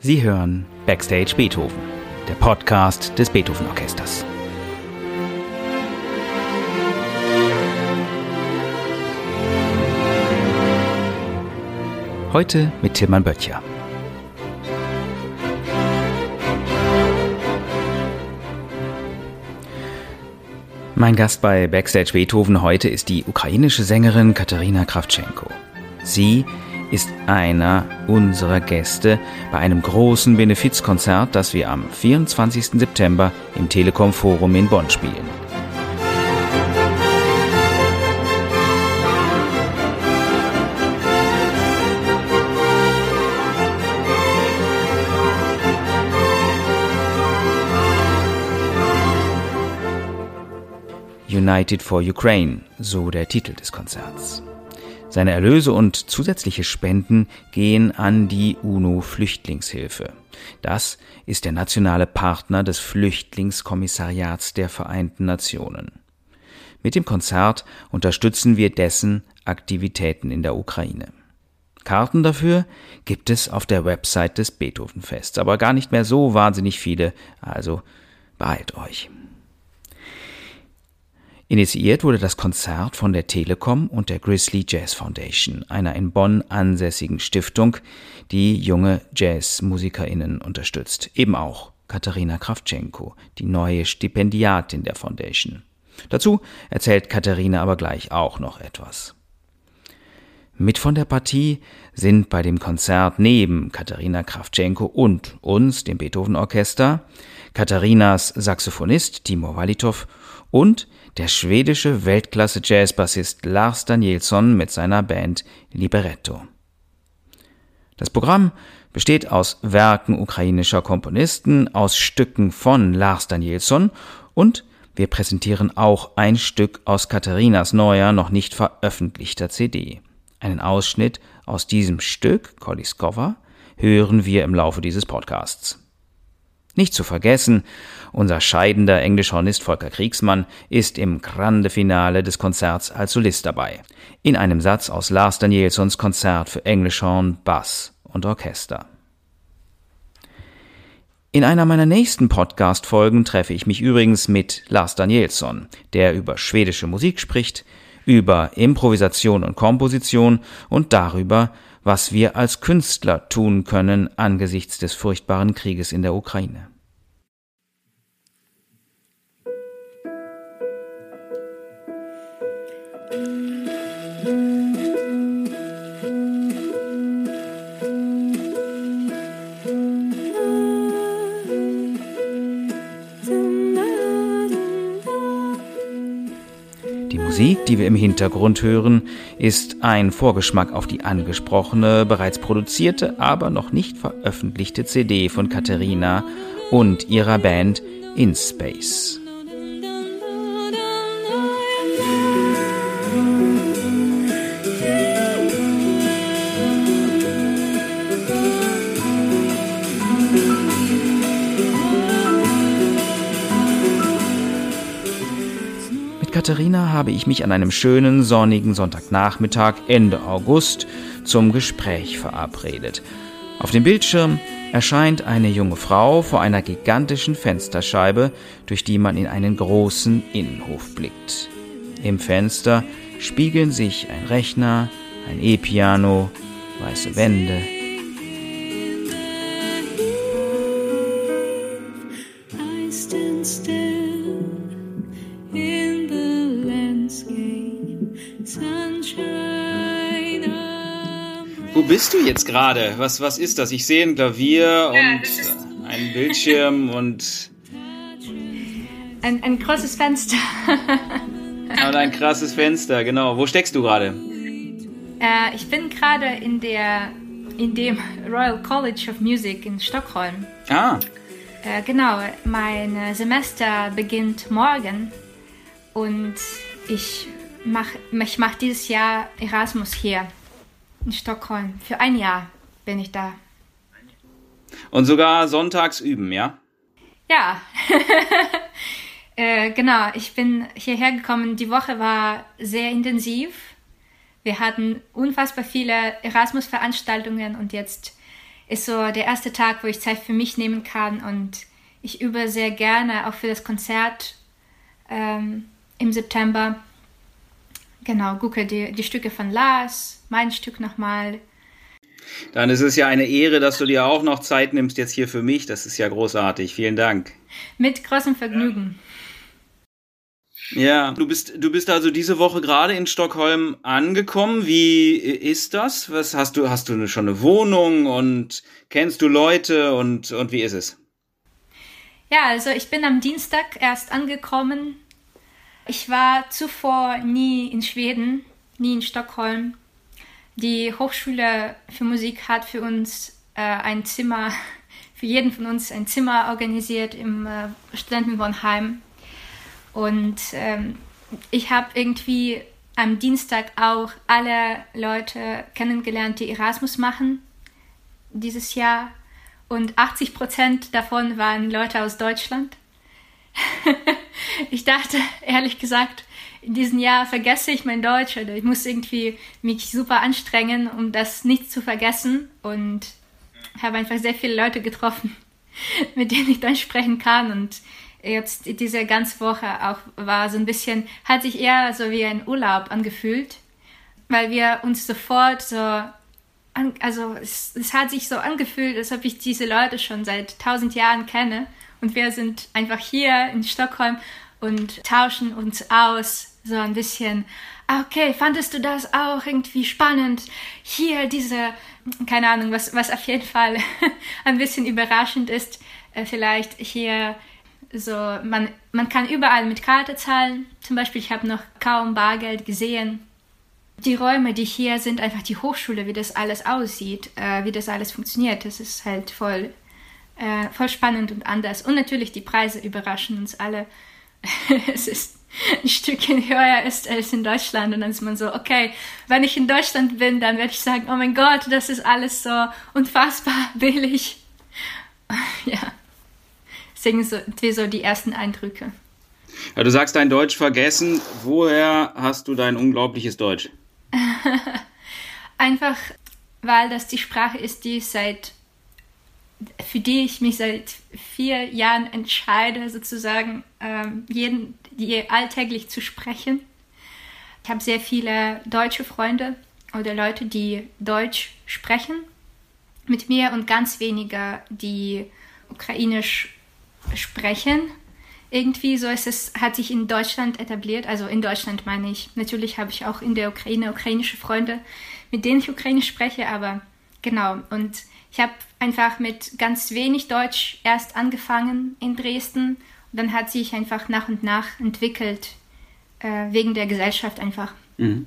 Sie hören Backstage Beethoven, der Podcast des Beethoven Orchesters. Heute mit Tilman Böttcher. Mein Gast bei Backstage Beethoven heute ist die ukrainische Sängerin Katharina Krawtschenko. Sie ist einer unserer Gäste bei einem großen Benefizkonzert, das wir am 24. September im Telekom Forum in Bonn spielen. United for Ukraine, so der Titel des Konzerts. Seine Erlöse und zusätzliche Spenden gehen an die UNO-Flüchtlingshilfe. Das ist der nationale Partner des Flüchtlingskommissariats der Vereinten Nationen. Mit dem Konzert unterstützen wir dessen Aktivitäten in der Ukraine. Karten dafür gibt es auf der Website des Beethovenfests, aber gar nicht mehr so wahnsinnig viele, also beeilt euch. Initiiert wurde das Konzert von der Telekom und der Grizzly Jazz Foundation, einer in Bonn ansässigen Stiftung, die junge JazzmusikerInnen unterstützt. Eben auch Katharina Krawtschenko, die neue Stipendiatin der Foundation. Dazu erzählt Katharina aber gleich auch noch etwas. Mit von der Partie sind bei dem Konzert neben Katharina Krawtschenko und uns, dem Beethoven Orchester, Katharinas Saxophonist Timo Walitow und der schwedische Weltklasse-Jazzbassist Lars Danielsson mit seiner Band Libretto. Das Programm besteht aus Werken ukrainischer Komponisten, aus Stücken von Lars Danielsson und wir präsentieren auch ein Stück aus Katharinas neuer, noch nicht veröffentlichter CD. Einen Ausschnitt aus diesem Stück, Koliskova, hören wir im Laufe dieses Podcasts. Nicht zu vergessen, unser scheidender Englischhornist Volker Kriegsmann ist im Grande Finale des Konzerts als Solist dabei. In einem Satz aus Lars Danielsons Konzert für Englischhorn, Bass und Orchester. In einer meiner nächsten Podcast-Folgen treffe ich mich übrigens mit Lars Danielsson, der über schwedische Musik spricht, über Improvisation und Komposition und darüber, was wir als Künstler tun können angesichts des furchtbaren Krieges in der Ukraine. Die wir im Hintergrund hören, ist ein Vorgeschmack auf die angesprochene, bereits produzierte, aber noch nicht veröffentlichte CD von Katharina und ihrer Band In Space. Habe ich mich an einem schönen sonnigen Sonntagnachmittag Ende August zum Gespräch verabredet. Auf dem Bildschirm erscheint eine junge Frau vor einer gigantischen Fensterscheibe, durch die man in einen großen Innenhof blickt. Im Fenster spiegeln sich ein Rechner, ein E-Piano, weiße Wände, jetzt gerade? Was, was ist das? Ich sehe ein Klavier und ja, einen Bildschirm und. Ein, ein großes Fenster. und ein krasses Fenster, genau. Wo steckst du gerade? Äh, ich bin gerade in der in dem Royal College of Music in Stockholm. Ah. Äh, genau, mein Semester beginnt morgen und ich mache ich mach dieses Jahr Erasmus hier in Stockholm. Für ein Jahr bin ich da. Und sogar sonntags üben, ja? Ja. äh, genau, ich bin hierher gekommen. Die Woche war sehr intensiv. Wir hatten unfassbar viele Erasmus-Veranstaltungen und jetzt ist so der erste Tag, wo ich Zeit für mich nehmen kann und ich übe sehr gerne auch für das Konzert ähm, im September. Genau, gucke die, die Stücke von Lars, mein Stück nochmal. Dann ist es ja eine Ehre, dass du dir auch noch Zeit nimmst jetzt hier für mich. Das ist ja großartig. Vielen Dank. Mit großem Vergnügen. Ja, du bist, du bist also diese Woche gerade in Stockholm angekommen. Wie ist das? Was hast du, hast du schon eine Wohnung und kennst du Leute und, und wie ist es? Ja, also ich bin am Dienstag erst angekommen. Ich war zuvor nie in Schweden, nie in Stockholm. Die Hochschule für Musik hat für uns äh, ein Zimmer, für jeden von uns ein Zimmer organisiert im äh, Studentenwohnheim und ähm, ich habe irgendwie am Dienstag auch alle Leute kennengelernt, die Erasmus machen dieses Jahr. Und 80 Prozent davon waren Leute aus Deutschland. ich dachte, ehrlich gesagt, in diesem Jahr vergesse ich mein Deutsch oder ich muss irgendwie mich super anstrengen, um das nicht zu vergessen. Und habe einfach sehr viele Leute getroffen, mit denen ich Deutsch sprechen kann. Und jetzt diese ganze Woche auch war so ein bisschen, hat sich eher so wie ein Urlaub angefühlt, weil wir uns sofort so, an, also es, es hat sich so angefühlt, als ob ich diese Leute schon seit tausend Jahren kenne und wir sind einfach hier in Stockholm und tauschen uns aus, so ein bisschen, ah, okay, fandest du das auch irgendwie spannend? Hier diese, keine Ahnung, was, was auf jeden Fall ein bisschen überraschend ist, äh, vielleicht hier so, man, man kann überall mit Karte zahlen. Zum Beispiel, ich habe noch kaum Bargeld gesehen. Die Räume, die hier sind, einfach die Hochschule, wie das alles aussieht, äh, wie das alles funktioniert, das ist halt voll, äh, voll spannend und anders. Und natürlich die Preise überraschen uns alle. es ist ein Stückchen höher ist als in Deutschland und dann ist man so, okay, wenn ich in Deutschland bin, dann werde ich sagen, oh mein Gott, das ist alles so unfassbar billig. ja deswegen so, so die ersten Eindrücke. Ja, du sagst dein Deutsch vergessen. Woher hast du dein unglaubliches Deutsch? Einfach, weil das die Sprache ist, die ich seit, für die ich mich seit vier Jahren entscheide, sozusagen ähm, jeden, die alltäglich zu sprechen. Ich habe sehr viele deutsche Freunde oder Leute, die Deutsch sprechen mit mir und ganz wenige, die ukrainisch sprechen. Irgendwie so ist es, hat sich in Deutschland etabliert. Also in Deutschland meine ich. Natürlich habe ich auch in der Ukraine ukrainische Freunde, mit denen ich ukrainisch spreche, aber genau. Und ich habe einfach mit ganz wenig Deutsch erst angefangen in Dresden. Und dann hat sich einfach nach und nach entwickelt, äh, wegen der Gesellschaft einfach. Mhm.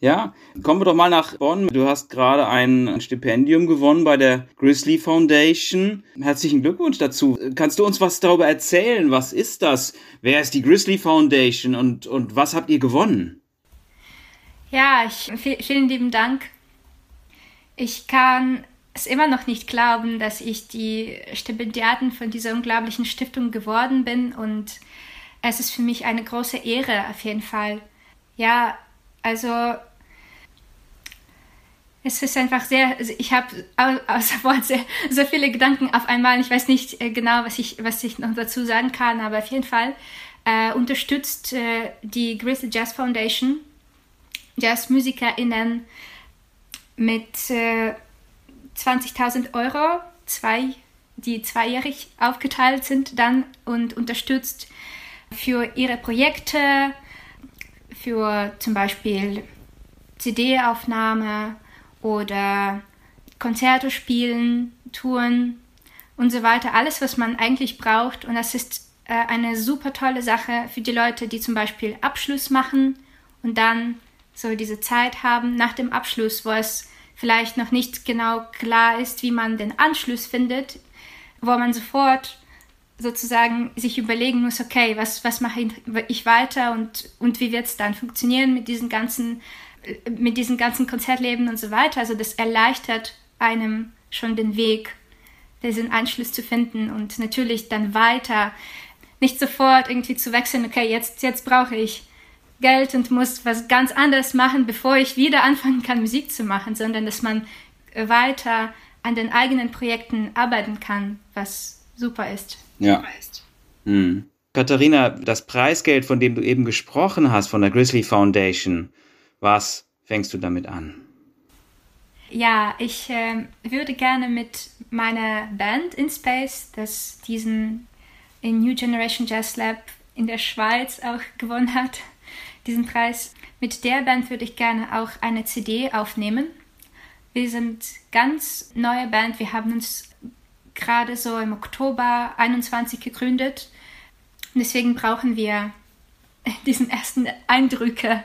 Ja, kommen wir doch mal nach Bonn. Du hast gerade ein Stipendium gewonnen bei der Grizzly Foundation. Herzlichen Glückwunsch dazu. Kannst du uns was darüber erzählen? Was ist das? Wer ist die Grizzly Foundation und, und was habt ihr gewonnen? Ja, ich, vielen lieben Dank. Ich kann es immer noch nicht glauben, dass ich die Stipendiatin von dieser unglaublichen Stiftung geworden bin und es ist für mich eine große Ehre auf jeden Fall. Ja, also es ist einfach sehr, also ich habe außer Wort sehr, sehr viele Gedanken auf einmal. Ich weiß nicht äh, genau, was ich, was ich noch dazu sagen kann, aber auf jeden Fall äh, unterstützt äh, die Grizzly Jazz Foundation JazzmusikerInnen mit äh, 20.000 Euro, zwei, die zweijährig aufgeteilt sind, dann und unterstützt für ihre Projekte, für zum Beispiel CD-Aufnahme oder Konzerte spielen, Touren und so weiter. Alles, was man eigentlich braucht. Und das ist äh, eine super tolle Sache für die Leute, die zum Beispiel Abschluss machen und dann so diese Zeit haben nach dem Abschluss, wo es vielleicht noch nicht genau klar ist, wie man den Anschluss findet, wo man sofort sozusagen sich überlegen muss, okay, was, was mache ich weiter und, und wie wird es dann funktionieren mit diesen ganzen, mit diesen ganzen Konzertleben und so weiter. Also das erleichtert einem schon den Weg, diesen Anschluss zu finden und natürlich dann weiter, nicht sofort irgendwie zu wechseln, okay, jetzt, jetzt brauche ich Geld und muss was ganz anderes machen, bevor ich wieder anfangen kann, Musik zu machen, sondern dass man weiter an den eigenen Projekten arbeiten kann, was super ist. Ja. Hm. Katharina, das Preisgeld, von dem du eben gesprochen hast, von der Grizzly Foundation, was fängst du damit an? Ja, ich äh, würde gerne mit meiner Band in Space, das diesen in New Generation Jazz Lab in der Schweiz auch gewonnen hat, diesen Preis. Mit der Band würde ich gerne auch eine CD aufnehmen. Wir sind ganz neue Band. Wir haben uns gerade so im Oktober 21 gegründet. Deswegen brauchen wir diesen ersten Eindrücke.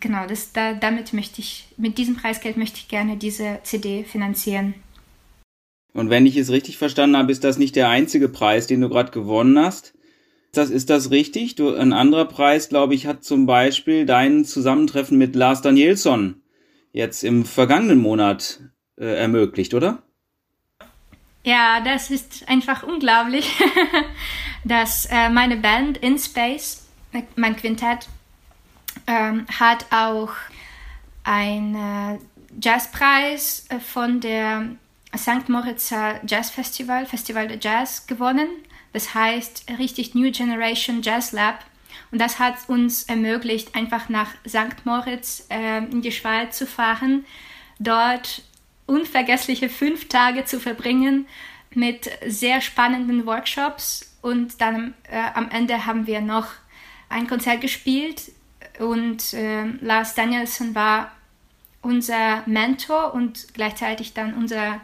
Genau, das, da, damit möchte ich, mit diesem Preisgeld möchte ich gerne diese CD finanzieren. Und wenn ich es richtig verstanden habe, ist das nicht der einzige Preis, den du gerade gewonnen hast. Das, ist das richtig? Du, ein anderer Preis, glaube ich, hat zum Beispiel dein Zusammentreffen mit Lars Danielsson jetzt im vergangenen Monat äh, ermöglicht, oder? Ja, das ist einfach unglaublich, dass äh, meine Band In Space, mein Quintett, ähm, hat auch einen äh, Jazzpreis äh, von der St. Moritzer Jazz Festival, Festival de Jazz, gewonnen. Das heißt richtig New Generation Jazz Lab. Und das hat uns ermöglicht, einfach nach St. Moritz äh, in die Schweiz zu fahren, dort unvergessliche fünf Tage zu verbringen mit sehr spannenden Workshops. Und dann äh, am Ende haben wir noch ein Konzert gespielt und äh, Lars Danielson war unser Mentor und gleichzeitig dann unser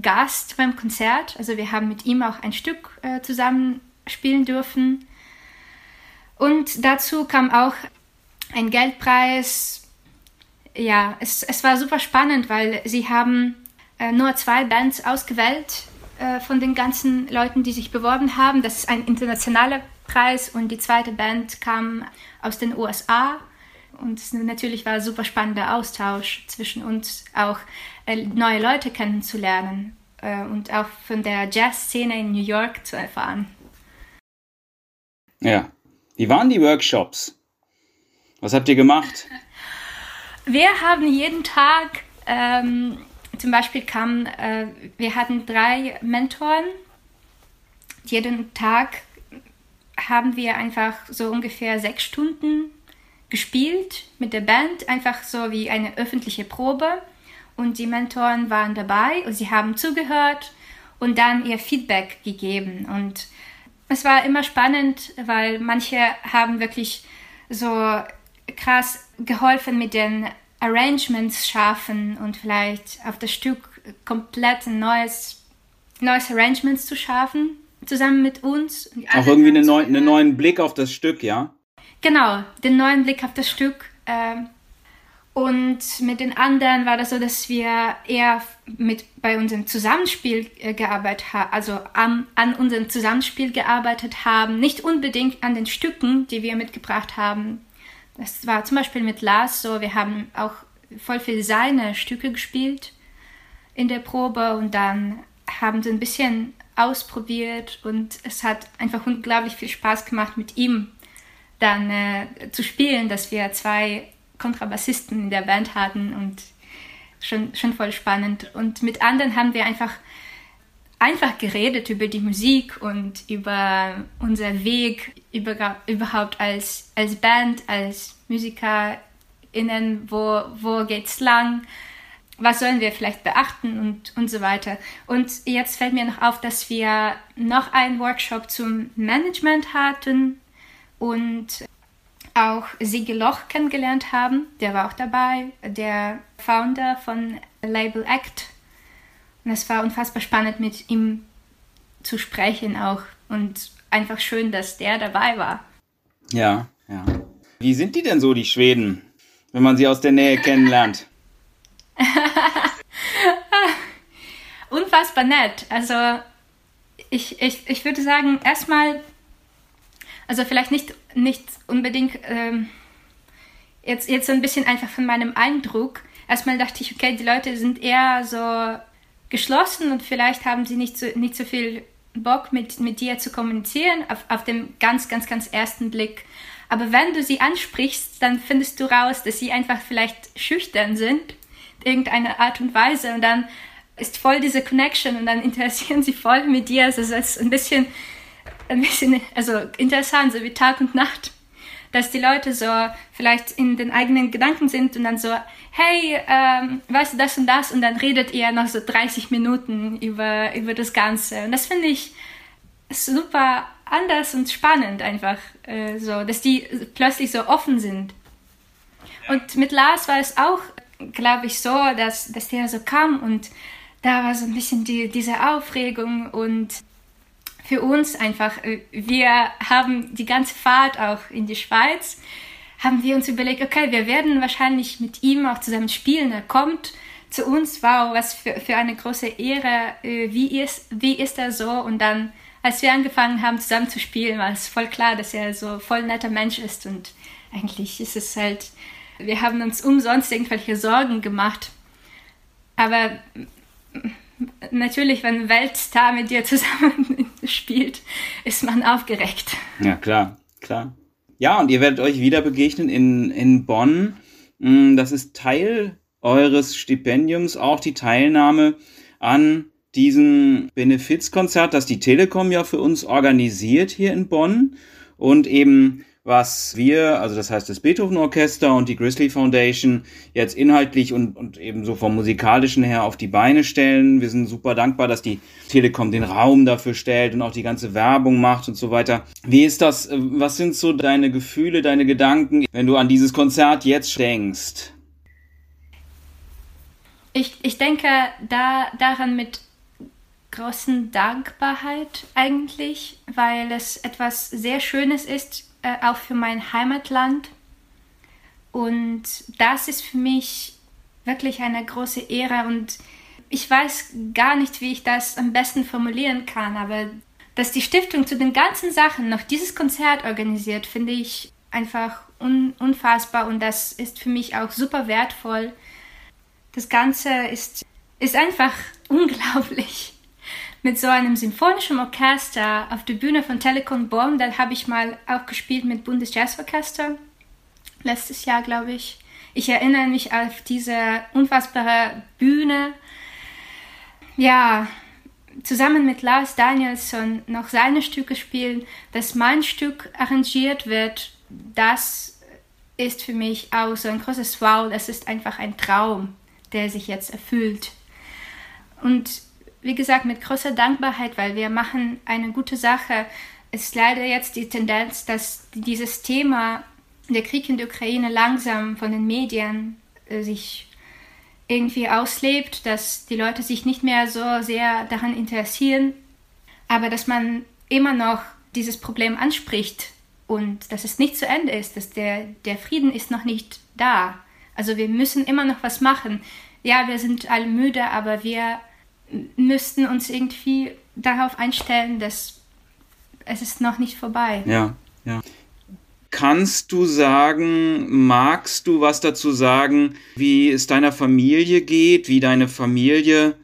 Gast beim Konzert. Also wir haben mit ihm auch ein Stück äh, zusammen spielen dürfen. Und dazu kam auch ein Geldpreis. Ja, es, es war super spannend, weil sie haben äh, nur zwei Bands ausgewählt äh, von den ganzen Leuten, die sich beworben haben. Das ist ein internationaler Preis und die zweite Band kam aus den USA. Und natürlich war super spannender Austausch zwischen uns, auch neue Leute kennenzulernen äh, und auch von der Jazzszene in New York zu erfahren. Ja. Wie waren die Workshops? Was habt ihr gemacht? Wir haben jeden Tag, ähm, zum Beispiel kamen, äh, wir hatten drei Mentoren. Jeden Tag haben wir einfach so ungefähr sechs Stunden gespielt mit der Band, einfach so wie eine öffentliche Probe. Und die Mentoren waren dabei und sie haben zugehört und dann ihr Feedback gegeben. Und es war immer spannend, weil manche haben wirklich so krass geholfen mit den Arrangements schaffen und vielleicht auf das Stück komplett ein neues, neues Arrangements zu schaffen, zusammen mit uns. Auch irgendwie einen neuen, einen neuen Blick auf das Stück, ja? Genau, den neuen Blick auf das Stück. Ähm, und mit den anderen war das so, dass wir eher mit bei unserem Zusammenspiel äh, gearbeitet haben, also an, an unserem Zusammenspiel gearbeitet haben, nicht unbedingt an den Stücken, die wir mitgebracht haben. Das war zum Beispiel mit Lars so, wir haben auch voll viel seine Stücke gespielt in der Probe und dann haben sie ein bisschen ausprobiert und es hat einfach unglaublich viel Spaß gemacht mit ihm dann äh, zu spielen, dass wir zwei Kontrabassisten in der Band hatten und schon, schon voll spannend. Und mit anderen haben wir einfach, einfach geredet über die Musik und über unser Weg über, überhaupt als, als Band, als MusikerInnen, wo, wo geht's lang, was sollen wir vielleicht beachten und, und so weiter. Und jetzt fällt mir noch auf, dass wir noch einen Workshop zum Management hatten und auch Sigi Loch kennengelernt haben. Der war auch dabei, der Founder von Label Act. Und es war unfassbar spannend, mit ihm zu sprechen auch. Und einfach schön, dass der dabei war. Ja, ja. Wie sind die denn so, die Schweden, wenn man sie aus der Nähe kennenlernt? unfassbar nett. Also ich, ich, ich würde sagen, erstmal also vielleicht nicht, nicht unbedingt ähm, jetzt, jetzt so ein bisschen einfach von meinem Eindruck. Erstmal dachte ich, okay, die Leute sind eher so geschlossen und vielleicht haben sie nicht so, nicht so viel Bock mit, mit dir zu kommunizieren auf, auf dem ganz, ganz, ganz ersten Blick. Aber wenn du sie ansprichst, dann findest du raus, dass sie einfach vielleicht schüchtern sind, irgendeine Art und Weise und dann ist voll diese Connection und dann interessieren sie voll mit dir. Also es ist ein bisschen, ein bisschen, also interessant, so wie Tag und Nacht. Dass die Leute so vielleicht in den eigenen Gedanken sind und dann so, hey, ähm, weißt du das und das? Und dann redet ihr noch so 30 Minuten über, über das Ganze. Und das finde ich super anders und spannend einfach, äh, so, dass die plötzlich so offen sind. Und mit Lars war es auch, glaube ich, so, dass, dass der so kam und da war so ein bisschen die, diese Aufregung und für uns einfach, äh, wir haben die ganze Fahrt auch in die Schweiz, haben wir uns überlegt, okay, wir werden wahrscheinlich mit ihm auch zusammen spielen. Er kommt zu uns, wow, was für, für eine große Ehre, äh, wie ist, wie ist er so? Und dann, als wir angefangen haben zusammen zu spielen, war es voll klar, dass er so voll netter Mensch ist und eigentlich ist es halt, wir haben uns umsonst irgendwelche Sorgen gemacht. Aber natürlich, wenn ein Weltstar mit dir zusammen spielt, ist man aufgeregt. Ja, klar, klar. Ja, und ihr werdet euch wieder begegnen in, in Bonn. Mm, das ist Teil eures Stipendiums, auch die Teilnahme an diesem Benefizkonzert, das die Telekom ja für uns organisiert hier in Bonn und eben was wir, also das heißt das Beethoven Orchester und die Grizzly Foundation jetzt inhaltlich und, und ebenso vom musikalischen her auf die Beine stellen. Wir sind super dankbar, dass die Telekom den Raum dafür stellt und auch die ganze Werbung macht und so weiter. Wie ist das? Was sind so deine Gefühle, deine Gedanken, wenn du an dieses Konzert jetzt denkst? Ich, ich denke da daran mit großen Dankbarkeit eigentlich, weil es etwas sehr Schönes ist, äh, auch für mein Heimatland. Und das ist für mich wirklich eine große Ehre und ich weiß gar nicht, wie ich das am besten formulieren kann, aber dass die Stiftung zu den ganzen Sachen noch dieses Konzert organisiert, finde ich einfach un unfassbar und das ist für mich auch super wertvoll. Das Ganze ist, ist einfach unglaublich mit so einem symphonischen Orchester auf der Bühne von Telekom Bonn. Da habe ich mal auch gespielt mit Bundesjazzorchester. Letztes Jahr, glaube ich. Ich erinnere mich auf diese unfassbare Bühne. Ja, zusammen mit Lars Danielsson noch seine Stücke spielen, dass mein Stück arrangiert wird, das ist für mich auch so ein großes Wow. Das ist einfach ein Traum, der sich jetzt erfüllt. Und wie gesagt, mit großer Dankbarkeit, weil wir machen eine gute Sache. Es ist leider jetzt die Tendenz, dass dieses Thema, der Krieg in der Ukraine, langsam von den Medien äh, sich irgendwie auslebt, dass die Leute sich nicht mehr so sehr daran interessieren, aber dass man immer noch dieses Problem anspricht und dass es nicht zu Ende ist, dass der, der Frieden ist noch nicht da. Also wir müssen immer noch was machen. Ja, wir sind alle müde, aber wir müssten uns irgendwie darauf einstellen, dass es ist noch nicht vorbei. Ja, ja. Kannst du sagen, magst du was dazu sagen, wie es deiner Familie geht, wie deine Familie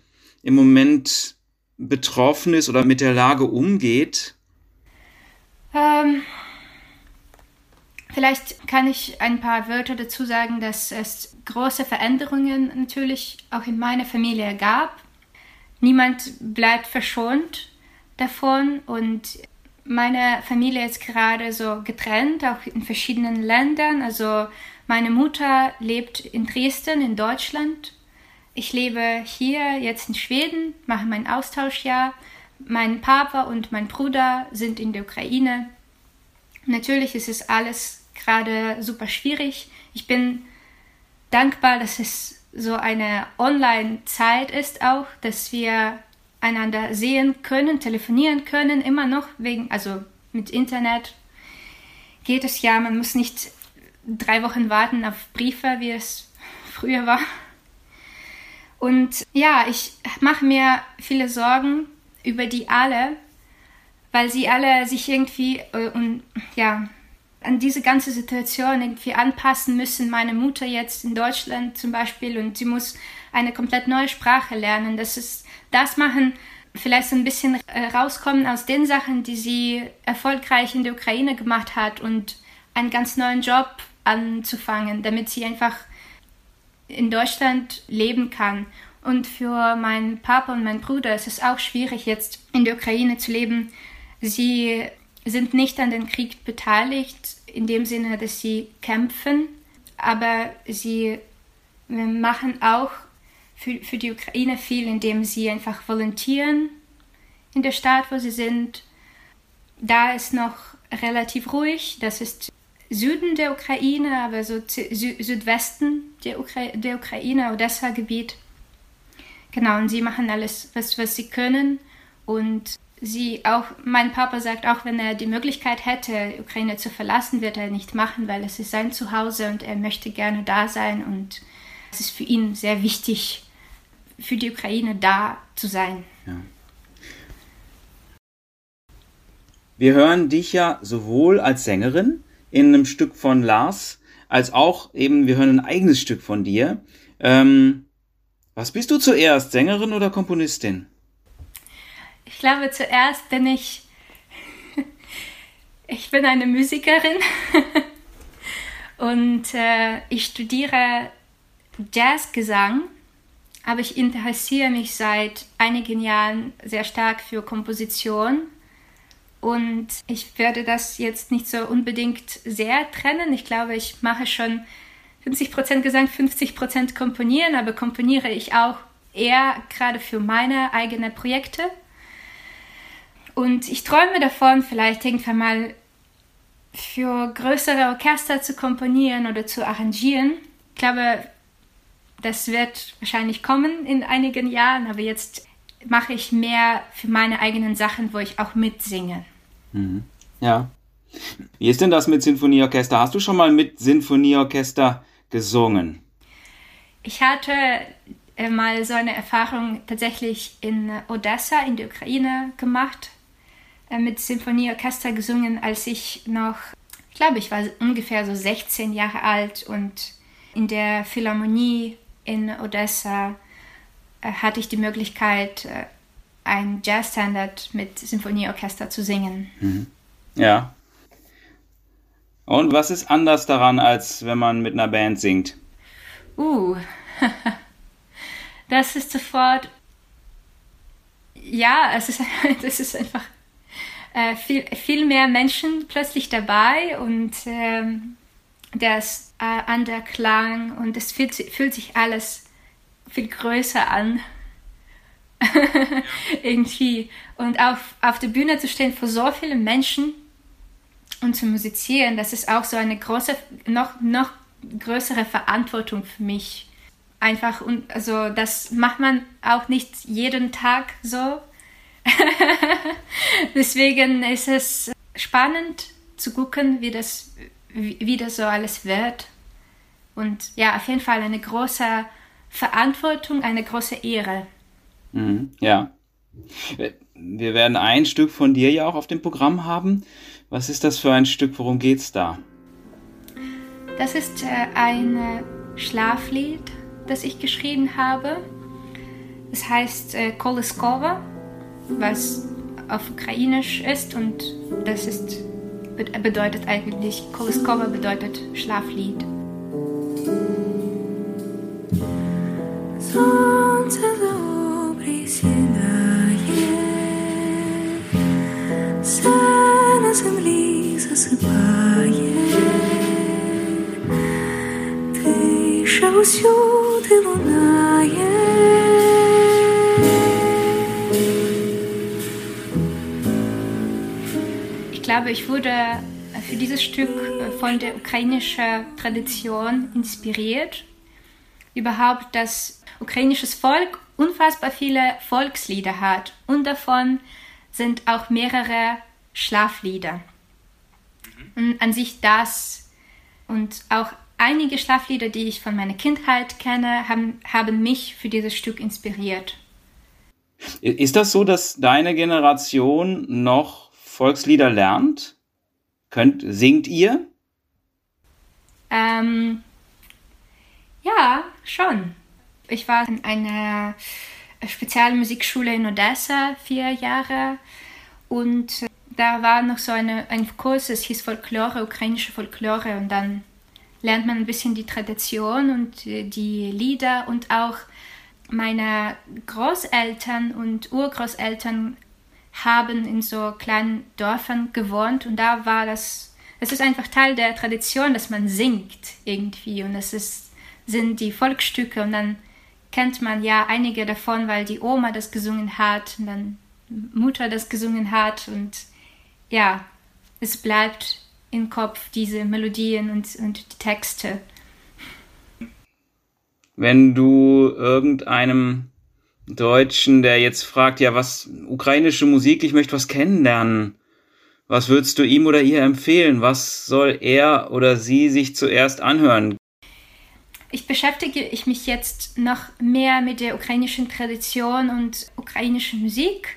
im Moment betroffen ist oder mit der Lage umgeht? Ähm, vielleicht kann ich ein paar Wörter dazu sagen, dass es große Veränderungen natürlich auch in meiner Familie gab niemand bleibt verschont davon und meine Familie ist gerade so getrennt, auch in verschiedenen Ländern. Also meine Mutter lebt in Dresden in Deutschland. Ich lebe hier jetzt in Schweden, mache mein Austauschjahr. Mein Papa und mein Bruder sind in der Ukraine. Natürlich ist es alles gerade super schwierig. Ich bin dankbar, dass es so eine Online-Zeit ist auch, dass wir einander sehen können, telefonieren können, immer noch wegen, also mit Internet geht es ja, man muss nicht drei Wochen warten auf Briefe, wie es früher war. Und ja, ich mache mir viele Sorgen über die alle, weil sie alle sich irgendwie äh, und ja an diese ganze Situation irgendwie anpassen müssen. Meine Mutter jetzt in Deutschland zum Beispiel und sie muss eine komplett neue Sprache lernen. Das ist das machen, vielleicht so ein bisschen äh, rauskommen aus den Sachen, die sie erfolgreich in der Ukraine gemacht hat und einen ganz neuen Job anzufangen, damit sie einfach in Deutschland leben kann. Und für meinen Papa und meinen Bruder ist es auch schwierig, jetzt in der Ukraine zu leben. Sie sind nicht an den Krieg beteiligt, in dem Sinne, dass sie kämpfen, aber sie machen auch für, für die Ukraine viel, indem sie einfach volontieren in der Stadt, wo sie sind. Da ist noch relativ ruhig. Das ist Süden der Ukraine, aber so Sü Südwesten der, Ukra der Ukraine, Odessa-Gebiet. Genau, und sie machen alles, was, was sie können. Und sie auch, mein Papa sagt, auch wenn er die Möglichkeit hätte, Ukraine zu verlassen, wird er nicht machen, weil es ist sein Zuhause und er möchte gerne da sein und es ist für ihn sehr wichtig, für die Ukraine da zu sein. Ja. Wir hören dich ja sowohl als Sängerin in einem Stück von Lars, als auch eben, wir hören ein eigenes Stück von dir. Ähm, was bist du zuerst, Sängerin oder Komponistin? Ich glaube, zuerst bin ich, ich bin eine Musikerin und äh, ich studiere Jazzgesang, aber ich interessiere mich seit einigen Jahren sehr stark für Komposition und ich werde das jetzt nicht so unbedingt sehr trennen. Ich glaube, ich mache schon 50% Gesang, 50% Komponieren, aber komponiere ich auch eher gerade für meine eigenen Projekte. Und ich träume davon, vielleicht irgendwann mal für größere Orchester zu komponieren oder zu arrangieren. Ich glaube, das wird wahrscheinlich kommen in einigen Jahren, aber jetzt mache ich mehr für meine eigenen Sachen, wo ich auch mitsinge. Mhm. Ja. Wie ist denn das mit Sinfonieorchester? Hast du schon mal mit Sinfonieorchester gesungen? Ich hatte äh, mal so eine Erfahrung tatsächlich in Odessa in der Ukraine gemacht, mit Sinfonieorchester gesungen, als ich noch, ich glaube, ich war ungefähr so 16 Jahre alt und in der Philharmonie in Odessa äh, hatte ich die Möglichkeit, ein Jazzstandard mit Sinfonieorchester zu singen. Mhm. Ja. Und was ist anders daran, als wenn man mit einer Band singt? Uh, das ist sofort. Ja, es ist, das ist einfach äh, viel, viel mehr Menschen plötzlich dabei und ähm, das äh, an der Klang und es fühlt, fühlt sich alles viel größer an. irgendwie. Und auf, auf der Bühne zu stehen vor so vielen Menschen und zu musizieren, das ist auch so eine große, noch, noch größere Verantwortung für mich. Einfach, und also das macht man auch nicht jeden Tag so. Deswegen ist es spannend zu gucken, wie das, wie das so alles wird. Und ja, auf jeden Fall eine große Verantwortung, eine große Ehre. Mhm, ja. Wir werden ein Stück von dir ja auch auf dem Programm haben. Was ist das für ein Stück? Worum geht's da? Das ist äh, ein äh, Schlaflied, das ich geschrieben habe. Es heißt äh, Koliskova, was auf Ukrainisch ist und das ist bedeutet eigentlich Koliskova bedeutet Schlaflied. Sonce сідає, все на землі засипає, тиша усюди лунає. glaube, ich wurde für dieses Stück von der ukrainischen Tradition inspiriert. Überhaupt das ukrainische Volk unfassbar viele Volkslieder hat und davon sind auch mehrere Schlaflieder. Und an sich das und auch einige Schlaflieder, die ich von meiner Kindheit kenne, haben, haben mich für dieses Stück inspiriert. Ist das so, dass deine Generation noch Volkslieder lernt? Könnt, singt ihr? Ähm, ja, schon. Ich war in einer Spezialmusikschule in Odessa vier Jahre und da war noch so eine, ein Kurs, es hieß Folklore, ukrainische Folklore und dann lernt man ein bisschen die Tradition und die Lieder und auch meine Großeltern und Urgroßeltern haben in so kleinen Dörfern gewohnt. Und da war das, es ist einfach Teil der Tradition, dass man singt irgendwie. Und das ist, sind die Volksstücke. Und dann kennt man ja einige davon, weil die Oma das gesungen hat und dann Mutter das gesungen hat. Und ja, es bleibt im Kopf diese Melodien und, und die Texte. Wenn du irgendeinem Deutschen, der jetzt fragt, ja, was ukrainische Musik, ich möchte was kennenlernen, was würdest du ihm oder ihr empfehlen? Was soll er oder sie sich zuerst anhören? ich beschäftige ich mich jetzt noch mehr mit der ukrainischen Tradition und ukrainischen Musik.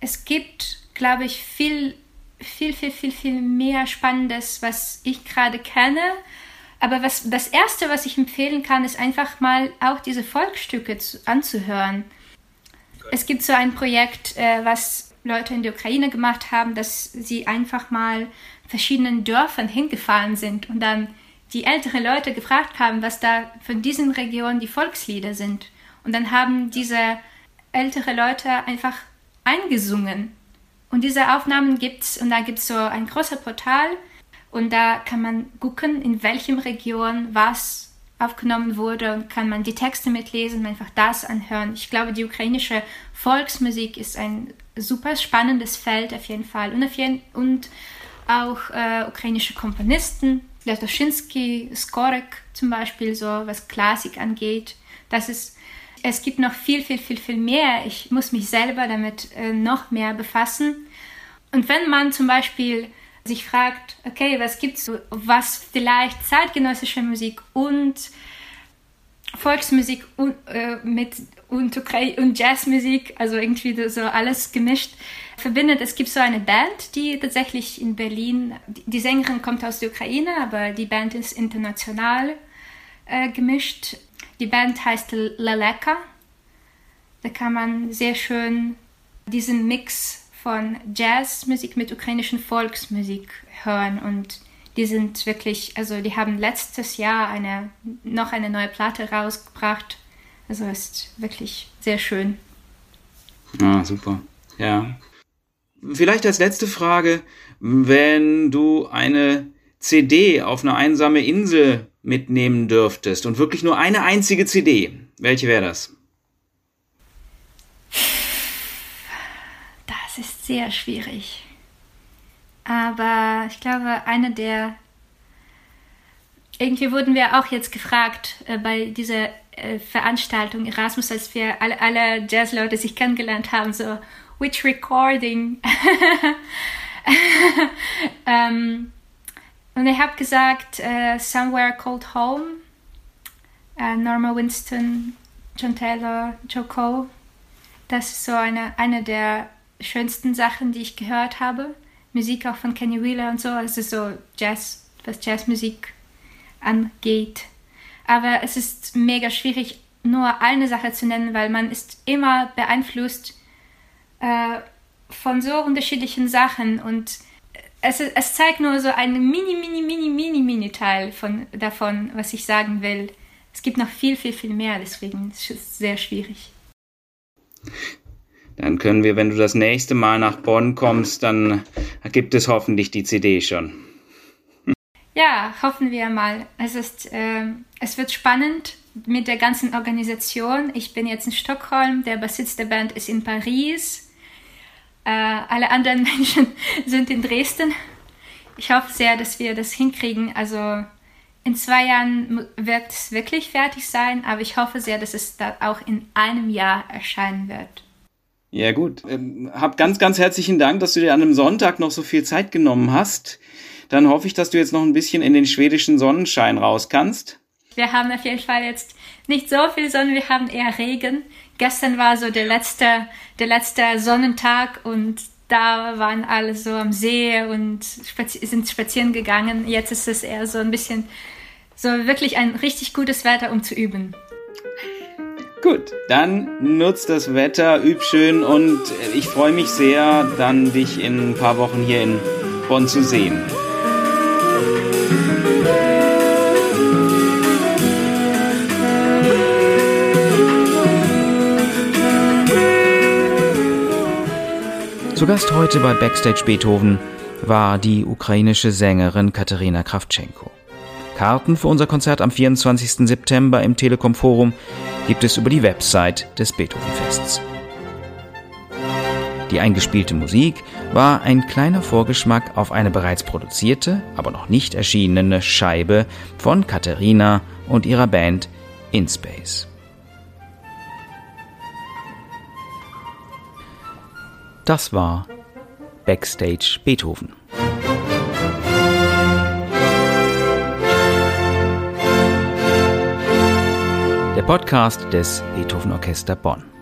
Es gibt, glaube ich, viel, viel, viel, viel, viel mehr Spannendes, was ich gerade kenne. Aber was, das Erste, was ich empfehlen kann, ist einfach mal auch diese Volksstücke zu, anzuhören. Es gibt so ein Projekt, äh, was Leute in der Ukraine gemacht haben, dass sie einfach mal verschiedenen Dörfern hingefahren sind und dann die ältere Leute gefragt haben, was da von diesen Regionen die Volkslieder sind. Und dann haben diese ältere Leute einfach eingesungen. Und diese Aufnahmen gibt's und da gibt's so ein großes Portal und da kann man gucken, in welchem Region was aufgenommen wurde und kann man die Texte mitlesen und einfach das anhören. Ich glaube, die ukrainische Volksmusik ist ein super spannendes Feld auf jeden Fall und, auf jeden, und auch äh, ukrainische Komponisten Latoschinski, Skorek zum Beispiel, so was Klassik angeht. Das ist, es gibt noch viel, viel, viel, viel mehr. Ich muss mich selber damit äh, noch mehr befassen. Und wenn man zum Beispiel sich fragt, okay, was gibt's, was vielleicht zeitgenössische Musik und Volksmusik und, äh, mit und, und Jazzmusik, also irgendwie so alles gemischt, verbindet. Es gibt so eine Band, die tatsächlich in Berlin, die Sängerin kommt aus der Ukraine, aber die Band ist international äh, gemischt. Die Band heißt Laleka. Da kann man sehr schön diesen Mix von Jazzmusik mit ukrainischen Volksmusik hören und die sind wirklich, also die haben letztes Jahr eine, noch eine neue Platte rausgebracht. Also ist wirklich sehr schön. Ah, super. Ja. Vielleicht als letzte Frage, wenn du eine CD auf eine einsame Insel mitnehmen dürftest und wirklich nur eine einzige CD, welche wäre das? Sehr schwierig. Aber ich glaube, eine der. Irgendwie wurden wir auch jetzt gefragt äh, bei dieser äh, Veranstaltung Erasmus, als wir alle, alle Jazzleute sich kennengelernt haben, so, which recording? ähm, und ich habe gesagt, uh, Somewhere Called Home, uh, Norma Winston, John Taylor, Joe Cole. Das ist so eine, eine der schönsten Sachen, die ich gehört habe. Musik auch von Kenny Wheeler und so, also so Jazz, was Jazzmusik angeht. Aber es ist mega schwierig, nur eine Sache zu nennen, weil man ist immer beeinflusst äh, von so unterschiedlichen Sachen und es, es zeigt nur so einen mini, mini, mini, mini, mini Teil von, davon, was ich sagen will. Es gibt noch viel, viel, viel mehr, deswegen ist es sehr schwierig. Dann können wir, wenn du das nächste Mal nach Bonn kommst, dann gibt es hoffentlich die CD schon. Ja, hoffen wir mal. Es, ist, äh, es wird spannend mit der ganzen Organisation. Ich bin jetzt in Stockholm, der Bassist der Band ist in Paris. Äh, alle anderen Menschen sind in Dresden. Ich hoffe sehr, dass wir das hinkriegen. Also in zwei Jahren wird es wirklich fertig sein, aber ich hoffe sehr, dass es da auch in einem Jahr erscheinen wird. Ja gut, ähm, hab ganz, ganz herzlichen Dank, dass du dir an einem Sonntag noch so viel Zeit genommen hast. Dann hoffe ich, dass du jetzt noch ein bisschen in den schwedischen Sonnenschein raus kannst. Wir haben auf jeden Fall jetzt nicht so viel Sonne, wir haben eher Regen gestern war so der letzte, der letzte Sonnentag und da waren alle so am See und spazi sind spazieren gegangen. Jetzt ist es eher so ein bisschen, so wirklich ein richtig gutes Wetter, um zu üben. Gut, dann nutzt das Wetter, üb schön und ich freue mich sehr, dann dich in ein paar Wochen hier in Bonn zu sehen. Zu Gast heute bei Backstage Beethoven war die ukrainische Sängerin Katerina Krawtschenko. Karten für unser Konzert am 24. September im Telekom Forum gibt es über die Website des Beethovenfests. Die eingespielte Musik war ein kleiner Vorgeschmack auf eine bereits produzierte, aber noch nicht erschienene Scheibe von Katharina und ihrer Band In Space. Das war Backstage Beethoven. Podcast des Beethoven Orchester Bonn.